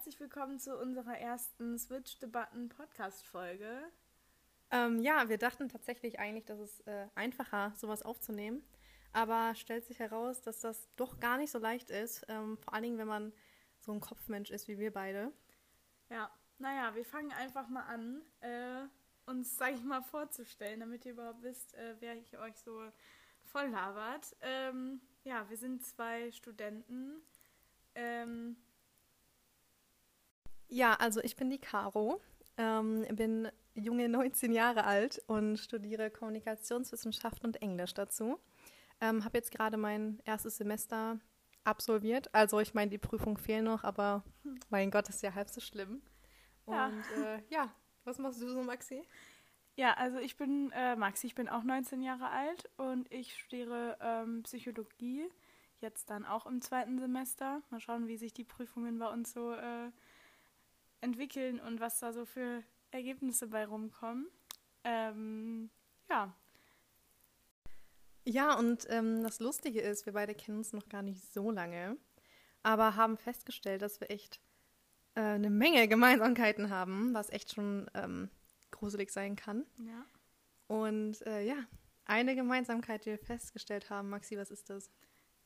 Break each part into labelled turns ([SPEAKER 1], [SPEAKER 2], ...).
[SPEAKER 1] herzlich willkommen zu unserer ersten Switch-Debatten-Podcast-Folge.
[SPEAKER 2] Ähm, ja, wir dachten tatsächlich eigentlich, dass es äh, einfacher, sowas aufzunehmen. Aber stellt sich heraus, dass das doch gar nicht so leicht ist. Ähm, vor allen Dingen, wenn man so ein Kopfmensch ist wie wir beide.
[SPEAKER 1] Ja, naja, wir fangen einfach mal an, äh, uns, sag ich mal, vorzustellen, damit ihr überhaupt wisst, äh, wer ich euch so voll labert. Ähm, ja, wir sind zwei Studenten. Ähm,
[SPEAKER 2] Ja, also ich bin die Caro, ähm, bin junge 19 Jahre alt und studiere Kommunikationswissenschaft und Englisch dazu. Ähm, habe jetzt gerade mein erstes Semester absolviert. Also ich meine, die Prüfung fehlen noch, aber mein Gott, das ist ja halb so schlimm. Und
[SPEAKER 1] Ja.
[SPEAKER 2] äh, ja, was machst du so, Maxi?
[SPEAKER 1] Ja, also ich bin äh, Maxi, ich bin auch 19 Jahre alt und ich studiere ähm, Psychologie, jetzt dann auch im zweiten Semester. Mal schauen, wie sich die Prüfungen bei uns so äh, entwickeln und was da so für Ergebnisse bei rumkommen. Ähm, ja,
[SPEAKER 2] Ja, und ähm, das Lustige ist, wir beide kennen uns noch gar nicht so lange, aber haben festgestellt, dass wir echt äh, eine Menge Gemeinsamkeiten haben, was echt schon ähm, gruselig sein kann.
[SPEAKER 1] ja.
[SPEAKER 2] Und äh, ja, eine Gemeinsamkeit, die wir festgestellt haben, Maxi, was ist das?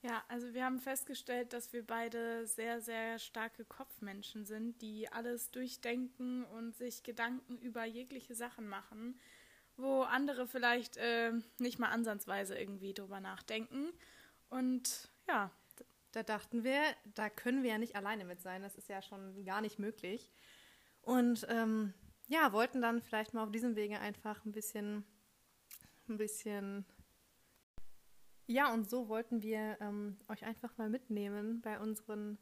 [SPEAKER 1] Ja, also wir haben festgestellt, dass wir beide sehr, sehr starke Kopfmenschen sind, die alles durchdenken und sich Gedanken über jegliche Sachen machen, wo andere vielleicht äh, nicht mal ansatzweise irgendwie drüber nachdenken. Und ja,
[SPEAKER 2] Da dachten wir, da können wir ja nicht alleine mit sein, das ist ja schon gar nicht möglich. Und ähm, ja, wollten dann vielleicht mal auf diesem Wege einfach ein bisschen, ein bisschen Ja, und so wollten wir ähm, euch einfach mal mitnehmen bei unseren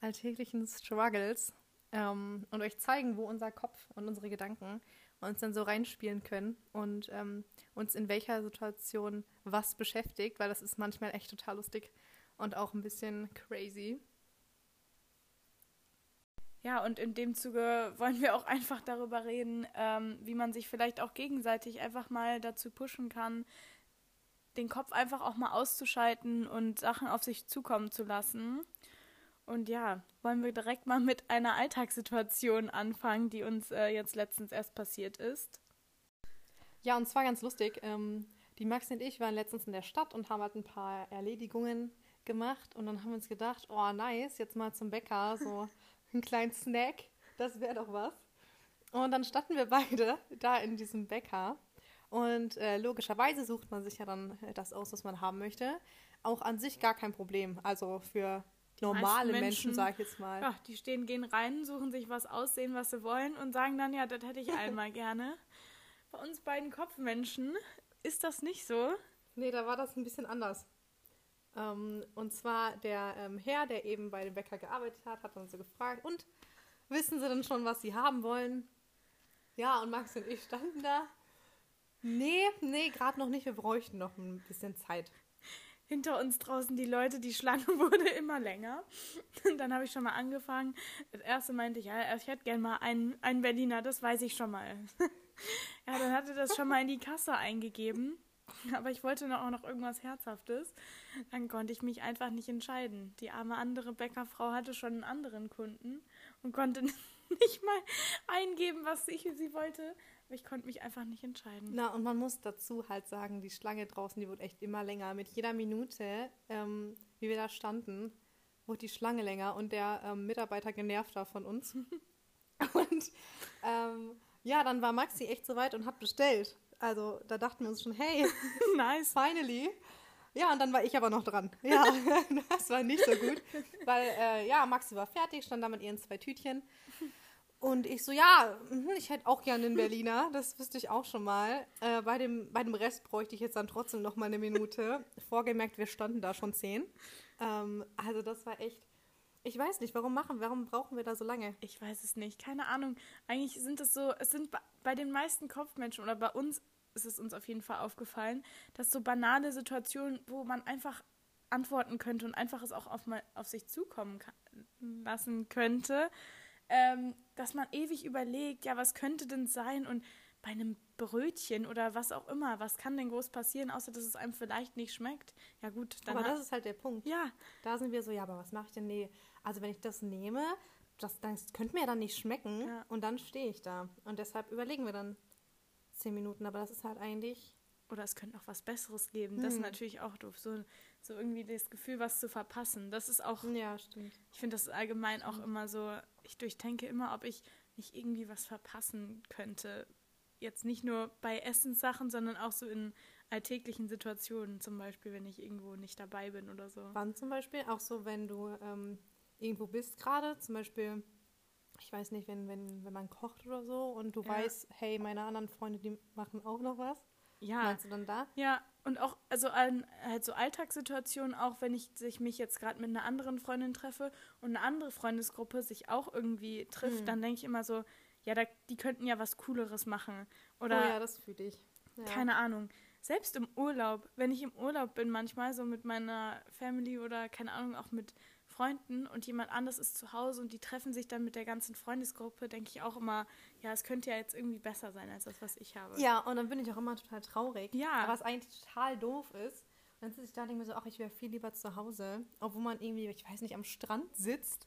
[SPEAKER 2] alltäglichen Struggles ähm, und euch zeigen, wo unser Kopf und unsere Gedanken uns dann so reinspielen können und ähm, uns in welcher Situation was beschäftigt, weil das ist manchmal echt total lustig und auch ein bisschen crazy.
[SPEAKER 1] Ja, und in dem Zuge wollen wir auch einfach darüber reden, ähm, wie man sich vielleicht auch gegenseitig einfach mal dazu pushen kann, den Kopf einfach auch mal auszuschalten und Sachen auf sich zukommen zu lassen. Und ja, wollen wir direkt mal mit einer Alltagssituation anfangen, die uns äh, jetzt letztens erst passiert ist.
[SPEAKER 2] Ja, und zwar ganz lustig. Ähm, die Maxi und ich waren letztens in der Stadt und haben halt ein paar Erledigungen gemacht und dann haben wir uns gedacht, oh nice, jetzt mal zum Bäcker, so einen kleinen Snack, das wäre doch was. Und dann standen wir beide da in diesem Bäcker und äh, logischerweise sucht man sich ja dann äh, das aus, was man haben möchte. Auch an sich gar kein Problem, also für normale Menschen,
[SPEAKER 1] Menschen-
[SPEAKER 2] sage ich jetzt mal.
[SPEAKER 1] Ja, die stehen, gehen rein, suchen sich was aussehen, was sie wollen und sagen dann, ja, das hätte ich einmal gerne. Bei uns beiden Kopfmenschen ist das nicht so.
[SPEAKER 2] Nee, da war das ein bisschen anders. Ähm, und zwar der ähm, Herr, der eben bei dem Bäcker gearbeitet hat, hat uns so gefragt, und wissen Sie denn schon, was Sie haben wollen? Ja, und Max und ich standen da. Nee, nee, gerade noch nicht. Wir bräuchten noch ein bisschen Zeit.
[SPEAKER 1] hinter uns draußen die Leute, die Schlange wurde immer länger. Und dann habe ich schon mal angefangen. Das erste meinte ich, ja, ich hätte gern mal einen, einen Berliner, das weiß ich schon mal. ja, dann hatte das schon mal in die Kasse eingegeben. Aber ich wollte noch, auch noch irgendwas Herzhaftes. Dann konnte ich mich einfach nicht entscheiden. Die arme andere Bäckerfrau hatte schon einen anderen Kunden und konnte nicht mal eingeben, was ich sie wollte. Ich konnte mich einfach nicht entscheiden.
[SPEAKER 2] Na, und man muss dazu halt sagen, die Schlange draußen, die wurde echt immer länger. Mit jeder Minute, ähm, wie wir da standen, wurde die Schlange länger und der ähm, Mitarbeiter genervter von uns. und ähm, ja, dann war Maxi echt so weit und hat bestellt. Also da dachten wir uns schon, hey,
[SPEAKER 1] nice.
[SPEAKER 2] finally. Ja, und dann war ich aber noch dran. Ja, das war nicht so gut. Weil, äh, ja, Maxi war fertig, stand da mit ihren zwei Tütchen. Und ich so, ja, mhm, ich hätte auch gerne einen Berliner, das wüsste ich auch schon mal. Äh, bei, dem, bei dem Rest bräuchte ich jetzt dann trotzdem noch mal eine Minute. Vorgemerkt, wir standen da schon zehn. Ähm, also das war echt, ich weiß nicht, warum machen, warum brauchen wir da so lange?
[SPEAKER 1] Ich weiß es nicht, keine Ahnung. Eigentlich sind es so, es sind bei- den meisten Kopfmenschen oder bei uns ist es uns auf jeden Fall aufgefallen, dass so banale Situationen, wo man einfach antworten könnte und einfach es auch auf, mal, auf sich zukommen lassen könnte, ähm, dass man ewig überlegt, ja, was könnte denn sein und bei einem Brötchen oder was auch immer, was kann denn groß passieren, außer dass es einem vielleicht nicht schmeckt? Ja gut, dann
[SPEAKER 2] Aber das ist halt der Punkt.
[SPEAKER 1] ja,
[SPEAKER 2] Da sind wir so, ja, aber was mache ich denn? Nee, also wenn ich das nehme, das, das könnte mir ja dann nicht schmecken.
[SPEAKER 1] Ja.
[SPEAKER 2] Und dann stehe ich da. Und deshalb überlegen wir dann zehn Minuten. Aber das ist halt eigentlich.
[SPEAKER 1] Oder es könnte noch was Besseres geben. Das ist
[SPEAKER 2] Hm.
[SPEAKER 1] natürlich auch doof. So, so irgendwie das Gefühl, was zu verpassen. Das ist auch,
[SPEAKER 2] Ja, stimmt.
[SPEAKER 1] ich finde das allgemein auch
[SPEAKER 2] Stimmt.
[SPEAKER 1] immer so, ich durchdenke immer, ob ich nicht irgendwie was verpassen könnte. Jetzt nicht nur bei Essenssachen, sondern auch so in alltäglichen Situationen, zum Beispiel, wenn ich irgendwo nicht dabei bin oder so.
[SPEAKER 2] Wann zum Beispiel? Auch so, wenn du ähm, irgendwo bist gerade, zum Beispiel, ich weiß nicht, wenn, wenn, wenn man kocht oder so und du
[SPEAKER 1] Ja.
[SPEAKER 2] weißt, hey, meine anderen Freunde, die machen auch noch was.
[SPEAKER 1] Ja,
[SPEAKER 2] Meinst du dann da?
[SPEAKER 1] Ja, und auch, also an, halt so Alltagssituationen, auch wenn ich sich mich jetzt gerade mit einer anderen Freundin treffe und eine andere Freundesgruppe sich auch irgendwie trifft,
[SPEAKER 2] Hm.
[SPEAKER 1] dann denke ich immer so, ja, da, die könnten ja was Cooleres machen. Oder
[SPEAKER 2] oh ja, das fühle ich. Ja.
[SPEAKER 1] keine Ahnung. Selbst im Urlaub, wenn ich im Urlaub bin, manchmal so mit meiner Family oder keine Ahnung, auch mit Freunden und jemand anders ist zu Hause und die treffen sich dann mit der ganzen Freundesgruppe, denke ich auch immer, ja, es könnte ja jetzt irgendwie besser sein als das, was ich habe.
[SPEAKER 2] Ja, und dann bin ich auch immer total traurig.
[SPEAKER 1] Ja.
[SPEAKER 2] Was eigentlich total doof ist. Und dann sitze ich da und denke mir so, ach, ich wäre viel lieber zu Hause. Obwohl man irgendwie, ich weiß nicht, am Strand sitzt.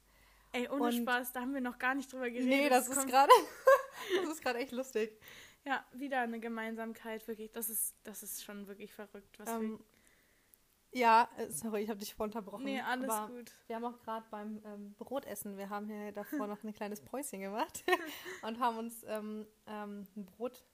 [SPEAKER 1] Ey, ohne
[SPEAKER 2] Und-
[SPEAKER 1] Spaß, da haben wir noch gar nicht drüber geredet.
[SPEAKER 2] Nee, das ist gerade. das ist gerade echt lustig.
[SPEAKER 1] Ja, wieder eine Gemeinsamkeit, wirklich. Das ist, das ist schon wirklich verrückt. Was
[SPEAKER 2] Ähm, ja, äh, sorry, ich habe dich voll unterbrochen.
[SPEAKER 1] nee, alles
[SPEAKER 2] aber
[SPEAKER 1] gut.
[SPEAKER 2] Wir haben auch gerade beim ähm, Brotessen, wir haben hier davor noch ein kleines Päuschen gemacht und haben uns ähm, ähm, ein Brot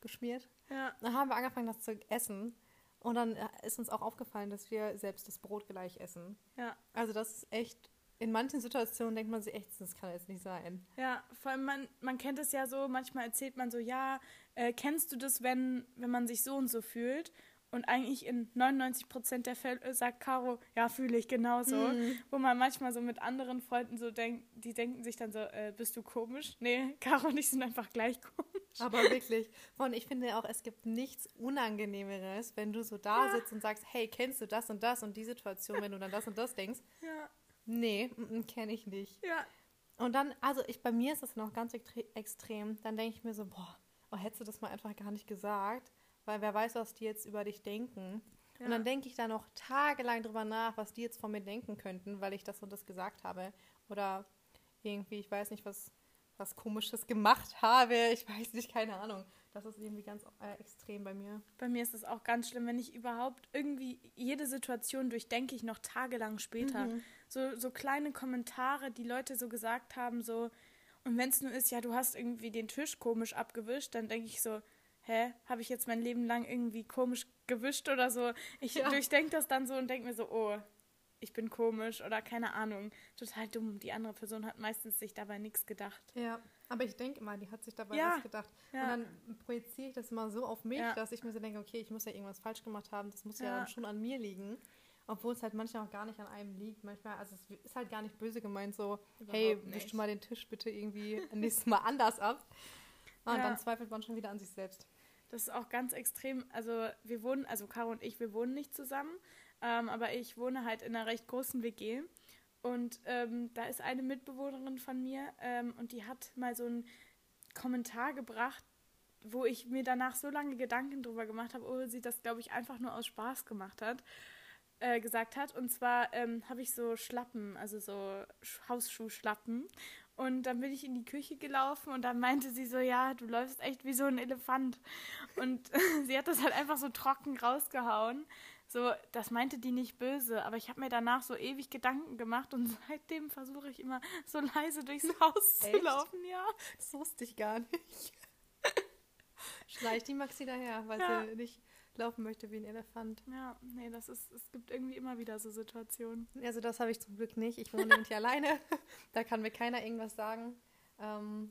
[SPEAKER 2] geschmiert.
[SPEAKER 1] Ja,
[SPEAKER 2] Dann haben wir angefangen, das zu essen. Und dann äh, ist uns auch aufgefallen, dass wir selbst das Brot gleich essen.
[SPEAKER 1] ja,
[SPEAKER 2] Also das ist echt, in manchen Situationen denkt man sich echt, das kann jetzt nicht sein.
[SPEAKER 1] ja. Vor allem, man, man kennt es ja so, manchmal erzählt man so, ja, äh, kennst du das, wenn, wenn man sich so und so fühlt? Und eigentlich in 99 Prozent der Fälle sagt Caro, ja, fühle ich genauso.
[SPEAKER 2] Mhm.
[SPEAKER 1] Wo man manchmal so mit anderen Freunden so denkt, die denken sich dann so, äh, bist du komisch? Nee, Caro und ich sind einfach gleich komisch.
[SPEAKER 2] Aber wirklich. Und ich finde auch, es gibt nichts Unangenehmeres, wenn du so da sitzt und sagst, hey, kennst du das und das und die Situation, wenn du dann das und das denkst.
[SPEAKER 1] Ja,
[SPEAKER 2] Nee, kenne ich nicht.
[SPEAKER 1] ja,
[SPEAKER 2] Und dann, also ich, bei mir ist das noch ganz extre- extrem. Dann denke ich mir so, boah, oh, hättest du das mal einfach gar nicht gesagt, weil wer weiß, was die jetzt über dich denken.
[SPEAKER 1] ja.
[SPEAKER 2] Und dann denke ich da noch tagelang drüber nach, was die jetzt von mir denken könnten, weil ich das und das gesagt habe. Oder irgendwie, ich weiß nicht, was, was Komisches gemacht habe. Ich weiß nicht, keine Ahnung. Das ist irgendwie ganz äh, extrem bei mir.
[SPEAKER 1] Bei mir ist es auch ganz schlimm, wenn ich überhaupt irgendwie jede Situation durchdenke ich noch tagelang später.
[SPEAKER 2] Mhm.
[SPEAKER 1] So, so kleine Kommentare, die Leute so gesagt haben, so, und wenn es nur ist, ja, du hast irgendwie den Tisch komisch abgewischt, dann denke ich so, hä, habe ich jetzt mein Leben lang irgendwie komisch gewischt oder so? Ich
[SPEAKER 2] Ja.
[SPEAKER 1] durchdenke das dann so und denke mir so, oh, ich bin komisch oder keine Ahnung. Total dumm. Die andere Person hat meistens sich dabei nichts gedacht.
[SPEAKER 2] Ja, aber ich denke immer, die hat sich dabei
[SPEAKER 1] Ja,
[SPEAKER 2] was gedacht.
[SPEAKER 1] ja.
[SPEAKER 2] Und dann projiziere ich das immer so auf mich,
[SPEAKER 1] Ja.
[SPEAKER 2] dass ich mir so denke, okay, ich muss ja irgendwas falsch gemacht haben. Das muss
[SPEAKER 1] ja,
[SPEAKER 2] dann schon an mir liegen. Obwohl es halt manchmal auch gar nicht an einem liegt. Manchmal, also es ist halt gar nicht böse gemeint, so, hey,
[SPEAKER 1] Überhaupt
[SPEAKER 2] wisch
[SPEAKER 1] nicht.
[SPEAKER 2] mal den Tisch bitte irgendwie nächstes Mal anders ab. Und
[SPEAKER 1] Ja.
[SPEAKER 2] dann zweifelt man schon wieder an sich selbst.
[SPEAKER 1] Das ist auch ganz extrem. Also wir wohnen, also Caro und ich, wir wohnen nicht zusammen, ähm, aber ich wohne halt in einer recht großen WG. Und ähm, da ist eine Mitbewohnerin von mir ähm, und die hat mal so einen Kommentar gebracht, wo ich mir danach so lange Gedanken drüber gemacht habe, obwohl sie das, glaube ich, einfach nur aus Spaß gemacht hat, äh, gesagt hat. Und zwar ähm, habe ich so Schlappen, also so Sch- Hausschuhschlappen. Und dann bin ich in die Küche gelaufen und dann meinte sie so, ja, du läufst echt wie so ein Elefant. Und sie hat das halt einfach so trocken rausgehauen. So, das meinte die nicht böse, aber ich habe mir danach so ewig Gedanken gemacht und seitdem versuche ich immer so leise durchs Haus zu
[SPEAKER 2] Echt?
[SPEAKER 1] laufen, ja.
[SPEAKER 2] Das wusste ich gar nicht. Schleicht die Maxi daher, weil
[SPEAKER 1] Ja.
[SPEAKER 2] sie nicht laufen möchte wie ein Elefant.
[SPEAKER 1] Ja, nee, das ist, es gibt irgendwie immer wieder so Situationen.
[SPEAKER 2] Also das habe ich zum Glück nicht. Ich wohne nämlich alleine. Da kann mir keiner irgendwas sagen. Ähm,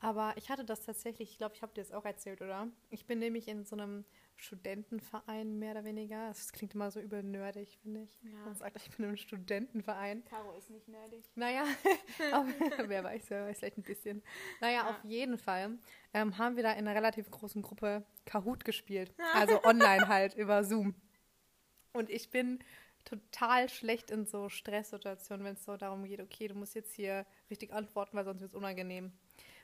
[SPEAKER 2] aber ich hatte das tatsächlich, ich glaube, ich habe dir das auch erzählt, oder? Ich bin nämlich in so einem Studentenverein, mehr oder weniger. Das klingt immer so übel nerdig, finde ich.
[SPEAKER 1] Ja.
[SPEAKER 2] Man sagt, ich bin im Studentenverein.
[SPEAKER 1] Caro ist nicht nerdig.
[SPEAKER 2] Naja, aber, wer weiß, wer weiß, vielleicht ein bisschen. Naja,
[SPEAKER 1] Ja.
[SPEAKER 2] auf jeden Fall ähm, haben wir da in einer relativ großen Gruppe Kahoot gespielt. Also online halt, über Zoom. Und ich bin total schlecht in so Stresssituationen, wenn es so darum geht, okay, du musst jetzt hier richtig antworten, weil sonst wird es unangenehm.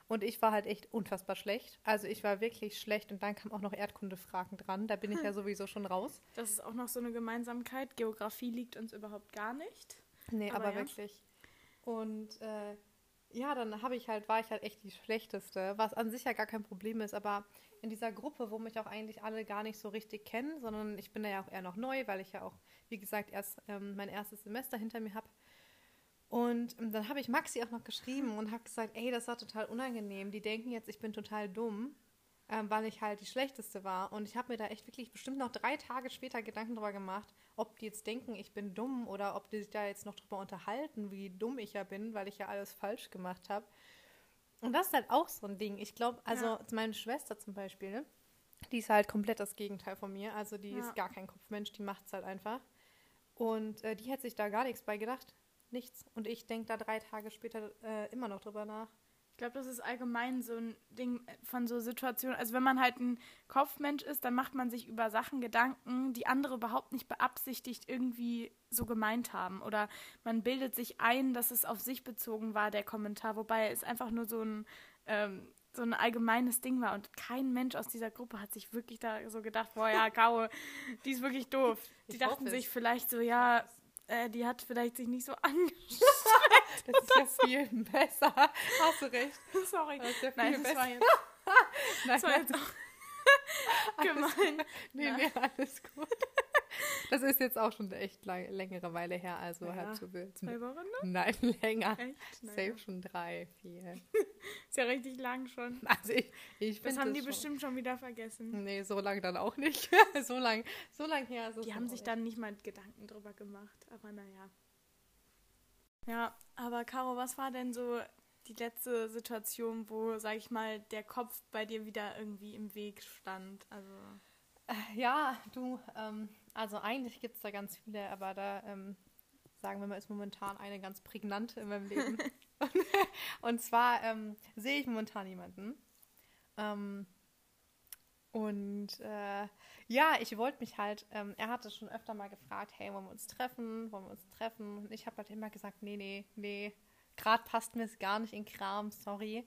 [SPEAKER 2] Und ich war halt echt unfassbar schlecht. Also ich war wirklich schlecht und dann kam auch noch Erdkundefragen dran. Da bin ich ja sowieso schon raus.
[SPEAKER 1] Das ist auch noch so eine Gemeinsamkeit. Geografie liegt uns überhaupt gar nicht.
[SPEAKER 2] Nee,
[SPEAKER 1] Aber
[SPEAKER 2] aber,
[SPEAKER 1] ja.
[SPEAKER 2] wirklich. Und äh, ja, dann habe ich halt, war ich halt echt die Schlechteste, was an sich ja gar kein Problem ist, aber in dieser Gruppe, wo mich auch eigentlich alle gar nicht so richtig kennen, sondern ich bin da ja auch eher noch neu, weil ich ja auch, wie gesagt, erst ähm, mein erstes Semester hinter mir habe. Und ähm, dann habe ich Maxi auch noch geschrieben und habe gesagt, ey, das war total unangenehm. Die denken jetzt, ich bin total dumm, ähm, weil ich halt die Schlechteste war. Und ich habe mir da echt wirklich bestimmt noch drei Tage später Gedanken drüber gemacht, ob die jetzt denken, ich bin dumm oder ob die sich da jetzt noch drüber unterhalten, wie dumm ich ja bin, weil ich ja alles falsch gemacht habe. Und das ist halt auch so ein Ding. Ich glaube, also ja. meine Schwester zum Beispiel, ne? die ist halt komplett das Gegenteil von mir. Also die ja. ist gar kein Kopfmensch, die macht es halt einfach. Und äh, die hätte sich da gar nichts bei gedacht. Nichts. Und ich denke da drei Tage später äh, immer noch drüber nach.
[SPEAKER 1] Ich glaube, das ist allgemein so ein Ding von so Situationen. Also wenn man halt ein Kopfmensch ist, dann macht man sich über Sachen Gedanken, die andere überhaupt nicht beabsichtigt irgendwie so gemeint haben. Oder man bildet sich ein, dass es auf sich bezogen war, der Kommentar, wobei es einfach nur so ein, ähm, so ein allgemeines Ding war. Und kein Mensch aus dieser Gruppe hat sich wirklich da so gedacht, boah ja, Gaue, die ist wirklich doof. Die ich dachten sich vielleicht so, ja, äh, die hat vielleicht sich nicht so angestrengt.
[SPEAKER 2] das ist ja viel besser. Hast du recht.
[SPEAKER 1] Sorry.
[SPEAKER 2] Das ist ja viel Nein,
[SPEAKER 1] das
[SPEAKER 2] besser.
[SPEAKER 1] war jetzt, das war jetzt auch gemein.
[SPEAKER 2] Nee, nee, alles gut. Das ist jetzt auch schon echt lang, längere Weile her, also ja, halb so wild.
[SPEAKER 1] Zwei Wochen noch?
[SPEAKER 2] Nein, länger.
[SPEAKER 1] Echt?
[SPEAKER 2] Safe schon drei, vier.
[SPEAKER 1] ist ja richtig lang schon.
[SPEAKER 2] Also ich, ich
[SPEAKER 1] Das haben
[SPEAKER 2] das
[SPEAKER 1] die
[SPEAKER 2] schon.
[SPEAKER 1] bestimmt schon wieder vergessen.
[SPEAKER 2] Nee, so lang dann auch nicht. so lang, so lang her es
[SPEAKER 1] Die haben sich dann nicht mal Gedanken drüber gemacht, aber naja. Ja, aber Caro, was war denn so die letzte Situation, wo, sag ich mal, der Kopf bei dir wieder irgendwie im Weg stand? Also.
[SPEAKER 2] Äh, Ja, du, ähm, also eigentlich gibt es da ganz viele, aber da ähm, sagen wir mal, ist momentan eine ganz prägnante in meinem Leben. und zwar ähm, sehe ich momentan jemanden. Ähm, und äh, ja, ich wollte mich halt, ähm, er hatte schon öfter mal gefragt, hey, wollen wir uns treffen? Wollen wir uns treffen? Und ich habe halt immer gesagt, nee, nee, nee, gerade passt mir es gar nicht in Kram, sorry.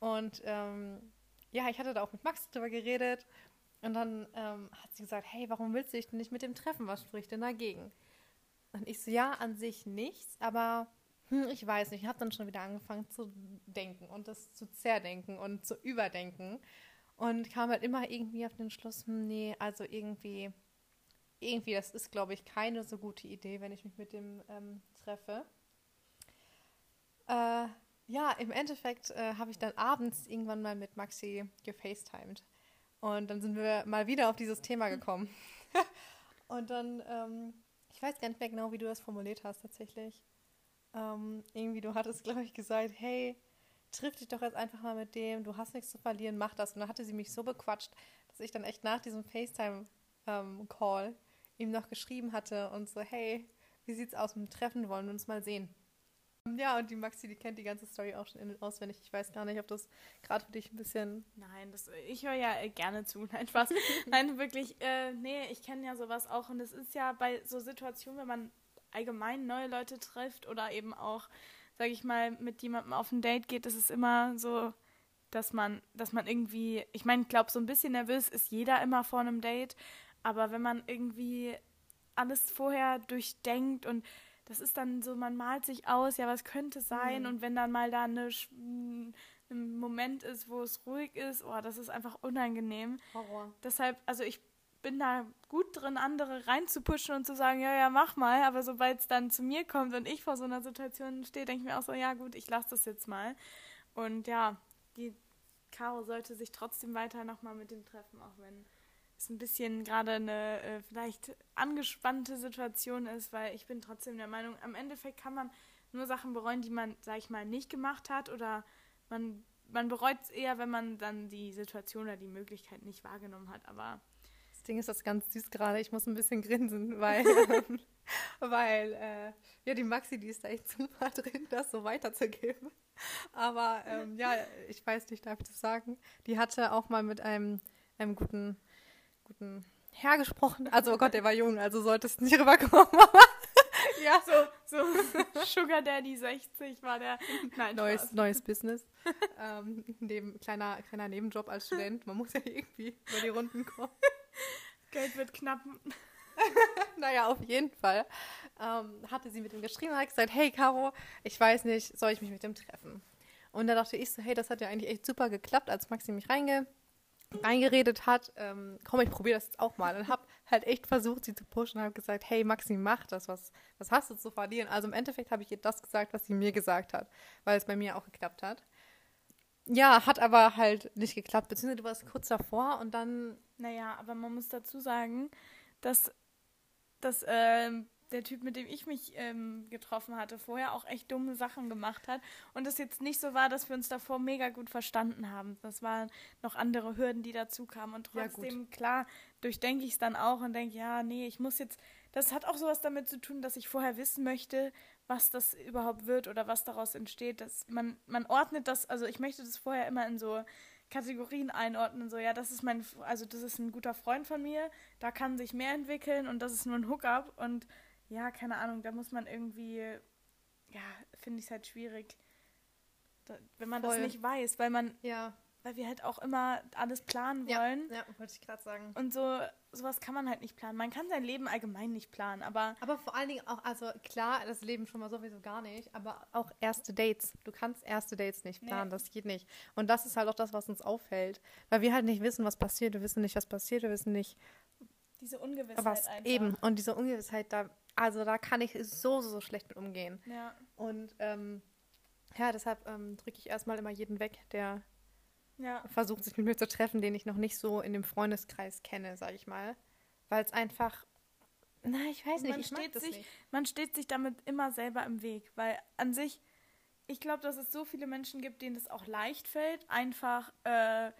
[SPEAKER 2] Und ähm, ja, ich hatte da auch mit Max drüber geredet. Und dann ähm, hat sie gesagt, hey, warum willst du dich denn nicht mit dem treffen? Was spricht denn dagegen? Und ich so, ja, an sich nichts, aber hm, ich weiß nicht. Ich habe dann schon wieder angefangen zu denken und das zu zerdenken und zu überdenken. Und kam halt immer irgendwie auf den Schluss, hm, nee, also irgendwie, irgendwie, das ist, glaube ich, keine so gute Idee, wenn ich mich mit dem ähm, treffe. Äh, ja, im Endeffekt äh, habe ich dann abends irgendwann mal mit Maxi gefacetimed. Und dann sind wir mal wieder auf dieses Thema gekommen. und dann, ähm, ich weiß gar nicht mehr genau, wie du das formuliert hast tatsächlich. Ähm, irgendwie, du hattest, glaube ich, gesagt, hey, triff dich doch jetzt einfach mal mit dem, du hast nichts zu verlieren, mach das. Und dann hatte sie mich so bequatscht, dass ich dann echt nach diesem FaceTime-Call ihm noch geschrieben hatte und so, hey, wie sieht's aus mit dem Treffen, wollen wir uns mal sehen? Ja, und die Maxi, die kennt die ganze Story auch schon in- und auswendig. Ich weiß gar nicht, ob das gerade für dich ein bisschen
[SPEAKER 1] Nein, das, ich höre ja äh, gerne zu. Nein, Spaß. Nein, wirklich, äh, nee, ich kenne ja sowas auch. Und es ist ja bei so Situationen, wenn man allgemein neue Leute trifft oder eben auch, sage ich mal, mit jemandem auf ein Date geht, ist es immer so, dass man, dass man irgendwie, ich meine, ich glaube, so ein bisschen nervös ist jeder immer vor einem Date. Aber wenn man irgendwie alles vorher durchdenkt und das ist dann so, man malt sich aus, ja, was könnte sein
[SPEAKER 2] Mhm.
[SPEAKER 1] und wenn dann mal da eine, Sch- ein Moment ist, wo es ruhig ist, oh, das ist einfach unangenehm.
[SPEAKER 2] Horror.
[SPEAKER 1] Deshalb, also ich bin da gut drin, andere reinzupushen und zu sagen, ja, ja, mach mal, aber sobald es dann zu mir kommt und ich vor so einer Situation stehe, denke ich mir auch so, ja gut, ich lasse das jetzt mal. Und ja, die Caro sollte sich trotzdem weiter nochmal mit dem treffen, auch wenn es ein bisschen gerade eine äh, vielleicht angespannte Situation ist, weil ich bin trotzdem der Meinung, am Endeffekt kann man nur Sachen bereuen, die man, sag ich mal, nicht gemacht hat oder man, man bereut es eher, wenn man dann die Situation oder die Möglichkeit nicht wahrgenommen hat, aber
[SPEAKER 2] Das Ding ist das ganz süß gerade. Ich muss ein bisschen grinsen, weil, weil äh, ja, die Maxi, die ist da echt super drin, das so weiterzugeben. Aber ähm, ja, ich weiß nicht, darf ich das sagen? Die hatte auch mal mit einem, einem guten, guten Herr gesprochen. Also, oh Gott, der war jung, also solltest nicht rüberkommen. Ja,
[SPEAKER 1] so, so Sugar Daddy 60 war der. Nein,
[SPEAKER 2] neues,
[SPEAKER 1] Spaß.
[SPEAKER 2] neues Business. ähm, neben, kleiner, kleiner Nebenjob als Student. Man muss ja irgendwie über die Runden kommen.
[SPEAKER 1] Geld wird knapp.
[SPEAKER 2] naja, auf jeden Fall. Ähm, hatte sie mit ihm geschrieben und hat gesagt, hey Caro, ich weiß nicht, soll ich mich mit dem treffen? Und da dachte ich so, hey, das hat ja eigentlich echt super geklappt, als Maxi mich reinge reingeredet hat, ähm, komm, ich probiere das jetzt auch mal. Und habe halt echt versucht, sie zu pushen und habe gesagt, hey Maxi, mach das, was, was hast du zu verlieren? Also im Endeffekt habe ich ihr das gesagt, was sie mir gesagt hat, weil es bei mir auch geklappt hat. Ja, hat aber halt nicht geklappt, beziehungsweise du warst kurz davor und dann...
[SPEAKER 1] Naja, aber man muss dazu sagen, dass, dass ähm, der Typ, mit dem ich mich ähm, getroffen hatte, vorher auch echt dumme Sachen gemacht hat. Und es jetzt nicht so war, dass wir uns davor mega gut verstanden haben. Das waren noch andere Hürden, die dazu kamen. Und trotzdem, ja, klar, durchdenke ich es dann auch und denke, ja, nee, ich muss jetzt. Das hat auch sowas damit zu tun, dass ich vorher wissen möchte, was das überhaupt wird oder was daraus entsteht. Dass man, man ordnet das, also ich möchte das vorher immer in so Kategorien einordnen, so ja, das ist mein, also das ist ein guter Freund von mir, da kann sich mehr entwickeln und das ist nur ein Hookup und ja, keine Ahnung, da muss man irgendwie, ja, finde ich es halt schwierig, da, wenn man Voll. das nicht weiß, weil man, ja. weil wir halt auch immer alles planen wollen.
[SPEAKER 2] Ja, ja wollte ich gerade sagen.
[SPEAKER 1] Und so, sowas kann man halt nicht planen. Man kann sein Leben allgemein nicht planen, aber.
[SPEAKER 2] Aber vor allen Dingen auch, also klar, das Leben schon mal sowieso gar nicht, aber auch erste Dates. Du kannst erste Dates nicht planen, nee. das geht nicht. Und das ist halt auch das, was uns auffällt. Weil wir halt nicht wissen, was passiert. Wir wissen nicht, was passiert. Wir wissen nicht.
[SPEAKER 1] Diese Ungewissheit was, einfach.
[SPEAKER 2] Eben. Und diese Ungewissheit, da also da kann ich so, so, so schlecht mit umgehen. Ja. Und ähm, ja, deshalb ähm, drücke ich erstmal immer jeden weg, der ja. versucht, sich mit mir zu treffen, den ich noch nicht so in dem Freundeskreis kenne, sage ich mal. Weil es einfach, na, ich weiß nicht,
[SPEAKER 1] man
[SPEAKER 2] ich
[SPEAKER 1] steht sich, nicht. Man steht sich damit immer selber im Weg, weil an sich, ich glaube, dass es so viele Menschen gibt, denen es auch leicht fällt, einfach, äh,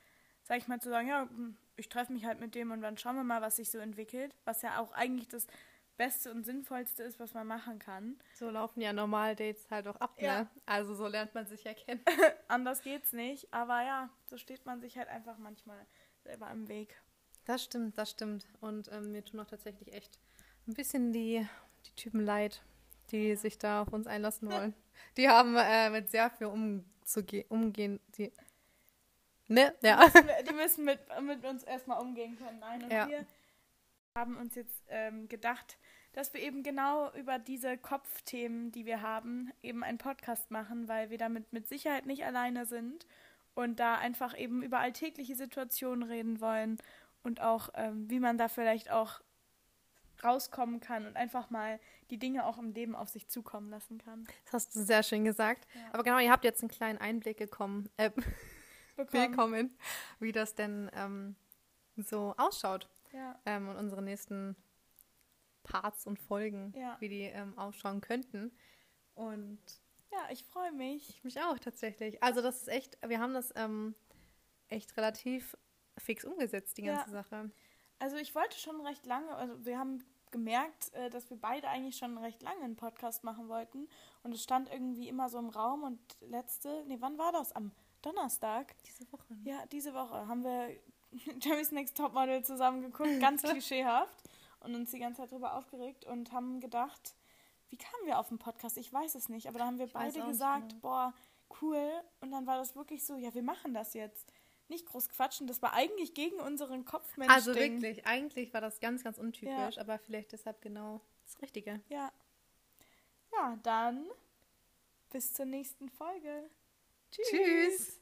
[SPEAKER 1] sag ich mal, zu sagen, ja, ich treffe mich halt mit dem und dann schauen wir mal, was sich so entwickelt, was ja auch eigentlich das Beste und Sinnvollste ist, was man machen kann.
[SPEAKER 2] So laufen ja normal Dates halt auch ab, ja. ne? Also so lernt man sich ja kennen.
[SPEAKER 1] Anders geht's nicht, aber ja, so steht man sich halt einfach manchmal selber im Weg.
[SPEAKER 2] Das stimmt, das stimmt. Und ähm, mir tun auch tatsächlich echt ein bisschen die, die Typen leid, die sich da auf uns einlassen wollen. die haben äh, mit sehr viel umzuge umgehen. Die, ne? Ja.
[SPEAKER 1] Die müssen, mit, mit uns erstmal umgehen können. Nein, und ja. wir haben uns jetzt ähm, gedacht, dass wir eben genau über diese Kopfthemen, die wir haben, eben einen Podcast machen, weil wir damit mit Sicherheit nicht alleine sind und da einfach eben über alltägliche Situationen reden wollen und auch, ähm, wie man da vielleicht auch rauskommen kann und einfach mal die Dinge auch im Leben auf sich zukommen lassen kann.
[SPEAKER 2] Das hast du sehr schön gesagt. Ja. Aber genau, ihr habt jetzt einen kleinen Einblick gekommen, äh, bekommen, wie das denn ähm, so ausschaut ja. ähm, und unsere nächsten Parts und Folgen, ja. wie die ähm, ausschauen könnten. Und
[SPEAKER 1] ja, ich freue mich.
[SPEAKER 2] Ich mich auch tatsächlich. Also das ist echt, wir haben das ähm, echt relativ fix umgesetzt, die ganze ja. Sache.
[SPEAKER 1] Also ich wollte schon recht lange, also wir haben gemerkt, äh, dass wir beide eigentlich schon recht lange einen Podcast machen wollten. Und es stand irgendwie immer so im Raum und letzte, nee, wann war das? Am Donnerstag?
[SPEAKER 2] Diese Woche.
[SPEAKER 1] Ne? Ja, diese Woche haben wir Jerry's Next Topmodel zusammen geguckt, ganz klischeehaft und uns die ganze Zeit darüber aufgeregt und haben gedacht, wie kamen wir auf den Podcast? Ich weiß es nicht, aber da haben wir ich beide gesagt, genau. boah, cool. Und dann war das wirklich so, ja, wir machen das jetzt. Nicht groß quatschen, das war eigentlich gegen unseren Kopfmensch.
[SPEAKER 2] Also wirklich, eigentlich war das ganz, ganz untypisch, ja. aber vielleicht deshalb genau das Richtige.
[SPEAKER 1] Ja. Ja, dann bis zur nächsten Folge.
[SPEAKER 2] Tschüss. Tschüss.